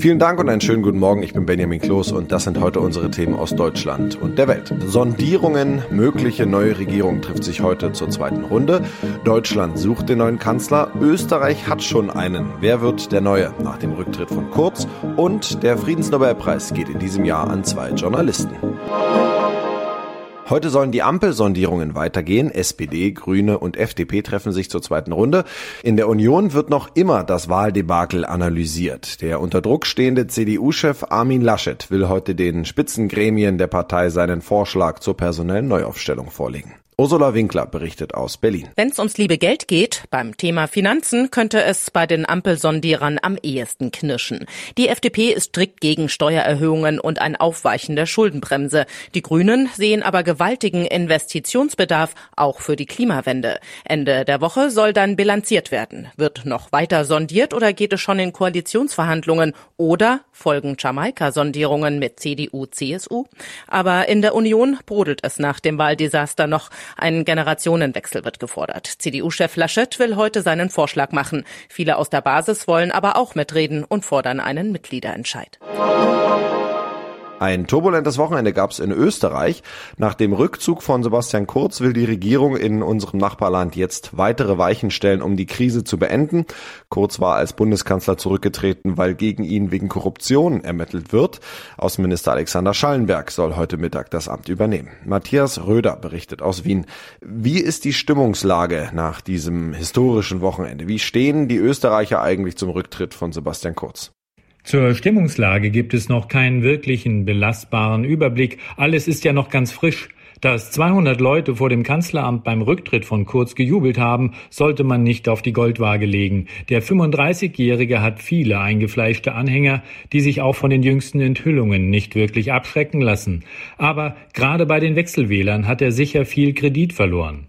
Vielen Dank und einen schönen guten Morgen. Ich bin Benjamin Kloß und das sind heute unsere Themen aus Deutschland und der Welt. Sondierungen, mögliche neue Regierung trifft sich heute zur zweiten Runde. Deutschland sucht den neuen Kanzler. Österreich hat schon einen. Wer wird der neue nach dem Rücktritt von Kurz? Und der Friedensnobelpreis geht in diesem Jahr an zwei Journalisten. Heute sollen die Ampelsondierungen weitergehen. SPD, Grüne und FDP treffen sich zur zweiten Runde. In der Union wird noch immer das Wahldebakel analysiert. Der unter Druck stehende CDU-Chef Armin Laschet will heute den Spitzengremien der Partei seinen Vorschlag zur personellen Neuaufstellung vorlegen. Ursula Winkler berichtet aus Berlin. Wenn es ums liebe Geld geht, beim Thema Finanzen könnte es bei den Ampelsondierern am ehesten knirschen. Die FDP ist strikt gegen Steuererhöhungen und ein Aufweichen der Schuldenbremse. Die Grünen sehen aber gewaltigen Investitionsbedarf auch für die Klimawende. Ende der Woche soll dann bilanziert werden. Wird noch weiter sondiert oder geht es schon in Koalitionsverhandlungen oder folgen Jamaika-Sondierungen mit CDU, CSU? Aber in der Union brodelt es nach dem Wahldesaster noch. Ein Generationenwechsel wird gefordert. CDU-Chef Laschet will heute seinen Vorschlag machen. Viele aus der Basis wollen aber auch mitreden und fordern einen Mitgliederentscheid. Ein turbulentes Wochenende gab es in Österreich. Nach dem Rückzug von Sebastian Kurz will die Regierung in unserem Nachbarland jetzt weitere Weichen stellen, um die Krise zu beenden. Kurz war als Bundeskanzler zurückgetreten, weil gegen ihn wegen Korruption ermittelt wird. Außenminister Alexander Schallenberg soll heute Mittag das Amt übernehmen. Matthias Röder berichtet aus Wien. Wie ist die Stimmungslage nach diesem historischen Wochenende? Wie stehen die Österreicher eigentlich zum Rücktritt von Sebastian Kurz? Zur Stimmungslage gibt es noch keinen wirklichen belastbaren Überblick. Alles ist ja noch ganz frisch. Dass 200 Leute vor dem Kanzleramt beim Rücktritt von Kurz gejubelt haben, sollte man nicht auf die Goldwaage legen. Der 35-Jährige hat viele eingefleischte Anhänger, die sich auch von den jüngsten Enthüllungen nicht wirklich abschrecken lassen. Aber gerade bei den Wechselwählern hat er sicher viel Kredit verloren.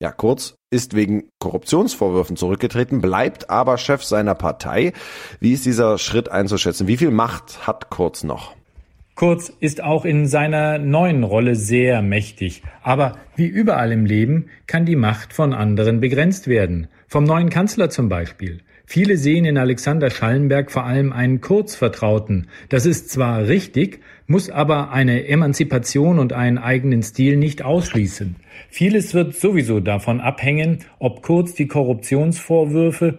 Ja, Kurz ist wegen Korruptionsvorwürfen zurückgetreten, bleibt aber Chef seiner Partei. Wie ist dieser Schritt einzuschätzen? Wie viel Macht hat Kurz noch? Kurz ist auch in seiner neuen Rolle sehr mächtig. Aber wie überall im Leben kann die Macht von anderen begrenzt werden. Vom neuen Kanzler zum Beispiel. Viele sehen in Alexander Schallenberg vor allem einen Kurzvertrauten. Das ist zwar richtig, muss aber eine Emanzipation und einen eigenen Stil nicht ausschließen. Vieles wird sowieso davon abhängen, ob Kurz die Korruptionsvorwürfe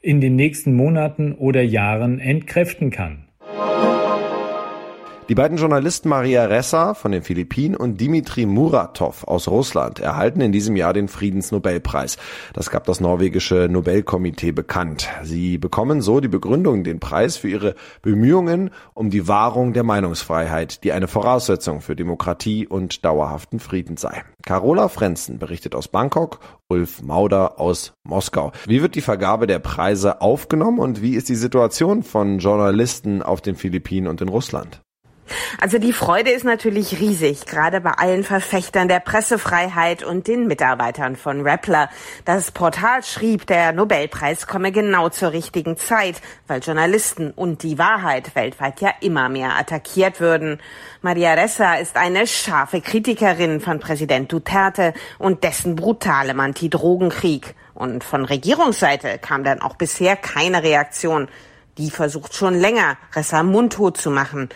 in den nächsten Monaten oder Jahren entkräften kann. Die beiden Journalisten Maria Ressa von den Philippinen und Dimitri Muratov aus Russland erhalten in diesem Jahr den Friedensnobelpreis. Das gab das norwegische Nobelkomitee bekannt. Sie bekommen so die Begründung den Preis für ihre Bemühungen um die Wahrung der Meinungsfreiheit, die eine Voraussetzung für Demokratie und dauerhaften Frieden sei. Carola Frenzen berichtet aus Bangkok, Ulf Mauder aus Moskau. Wie wird die Vergabe der Preise aufgenommen und wie ist die Situation von Journalisten auf den Philippinen und in Russland? Also die Freude ist natürlich riesig, gerade bei allen Verfechtern der Pressefreiheit und den Mitarbeitern von Rappler. Das Portal schrieb, der Nobelpreis komme genau zur richtigen Zeit, weil Journalisten und die Wahrheit weltweit ja immer mehr attackiert würden. Maria Ressa ist eine scharfe Kritikerin von Präsident Duterte und dessen brutalem Anti-Drogenkrieg. Und von Regierungsseite kam dann auch bisher keine Reaktion. Die versucht schon länger, Ressa mundtot zu machen.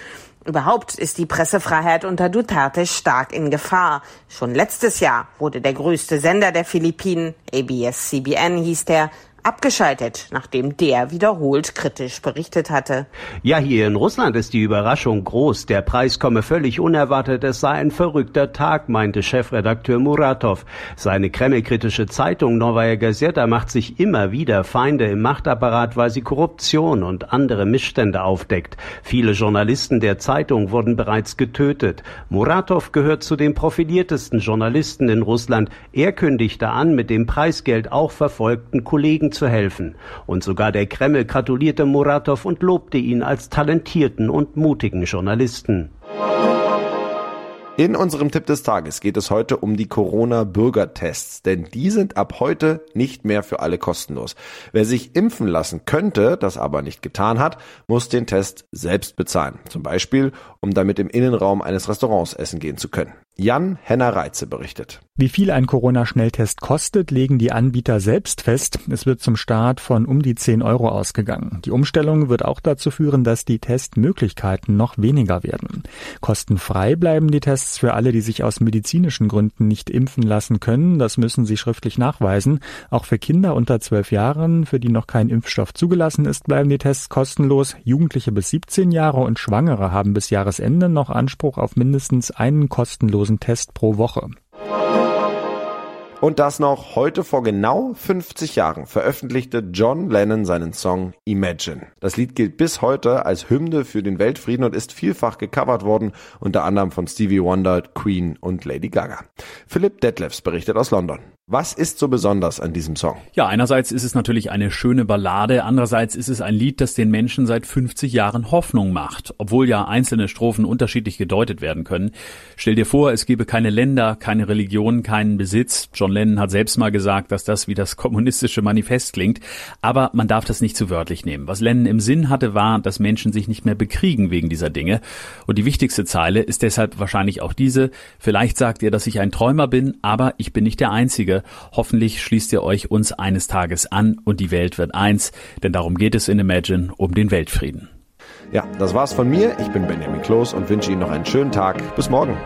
Überhaupt ist die Pressefreiheit unter Duterte stark in Gefahr. Schon letztes Jahr wurde der größte Sender der Philippinen, ABS-CBN hieß der, abgeschaltet, nachdem der wiederholt kritisch berichtet hatte. Ja, hier in Russland ist die Überraschung groß. Der Preis komme völlig unerwartet. Es sei ein verrückter Tag, meinte Chefredakteur Muratov. Seine kremlkritische Zeitung Novaya Gazeta macht sich immer wieder Feinde im Machtapparat, weil sie Korruption und andere Missstände aufdeckt. Viele Journalisten der Zeitung wurden bereits getötet. Muratov gehört zu den profiliertesten Journalisten in Russland. Er kündigte an, mit dem Preisgeld auch verfolgten Kollegen zu helfen. Und sogar der Kreml gratulierte Muratov und lobte ihn als talentierten und mutigen Journalisten. In unserem Tipp des Tages geht es heute um die Corona-Bürgertests, denn die sind ab heute nicht mehr für alle kostenlos. Wer sich impfen lassen könnte, das aber nicht getan hat, muss den Test selbst bezahlen. Zum Beispiel, um damit im Innenraum eines Restaurants essen gehen zu können. Jan Henner Reitze berichtet. Wie viel ein Corona-Schnelltest kostet, legen die Anbieter selbst fest. Es wird zum Start von um die 10 Euro ausgegangen. Die Umstellung wird auch dazu führen, dass die Testmöglichkeiten noch weniger werden. Kostenfrei bleiben die Tests für alle, die sich aus medizinischen Gründen nicht impfen lassen können. Das müssen sie schriftlich nachweisen. Auch für Kinder unter 12 Jahren, für die noch kein Impfstoff zugelassen ist, bleiben die Tests kostenlos. Jugendliche bis 17 Jahre und Schwangere haben bis Jahresende noch Anspruch auf mindestens einen kostenlosen kostenlosen Test pro Woche. Und das noch heute vor genau 50 Jahren veröffentlichte John Lennon seinen Song Imagine. Das Lied gilt bis heute als Hymne für den Weltfrieden und ist vielfach gecovert worden, unter anderem von Stevie Wonder, Queen und Lady Gaga. Philipp Detlefs berichtet aus London. Was ist so besonders an diesem Song? Ja, einerseits ist es natürlich eine schöne Ballade, andererseits ist es ein Lied, das den Menschen seit 50 Jahren Hoffnung macht, obwohl ja einzelne Strophen unterschiedlich gedeutet werden können. Stell dir vor, es gebe keine Länder, keine Religion, keinen Besitz. John Lennon hat selbst mal gesagt, dass das wie das kommunistische Manifest klingt, aber man darf das nicht zu wörtlich nehmen. Was Lennon im Sinn hatte, war, dass Menschen sich nicht mehr bekriegen wegen dieser Dinge. Und die wichtigste Zeile ist deshalb wahrscheinlich auch diese. Vielleicht sagt ihr, dass ich ein Träumer bin, aber ich bin nicht der Einzige. Hoffentlich schließt ihr euch uns eines Tages an und die Welt wird eins, denn darum geht es in Imagine, um den Weltfrieden. Ja, das war's von mir. Ich bin Benjamin Kloß und wünsche Ihnen noch einen schönen Tag. Bis morgen.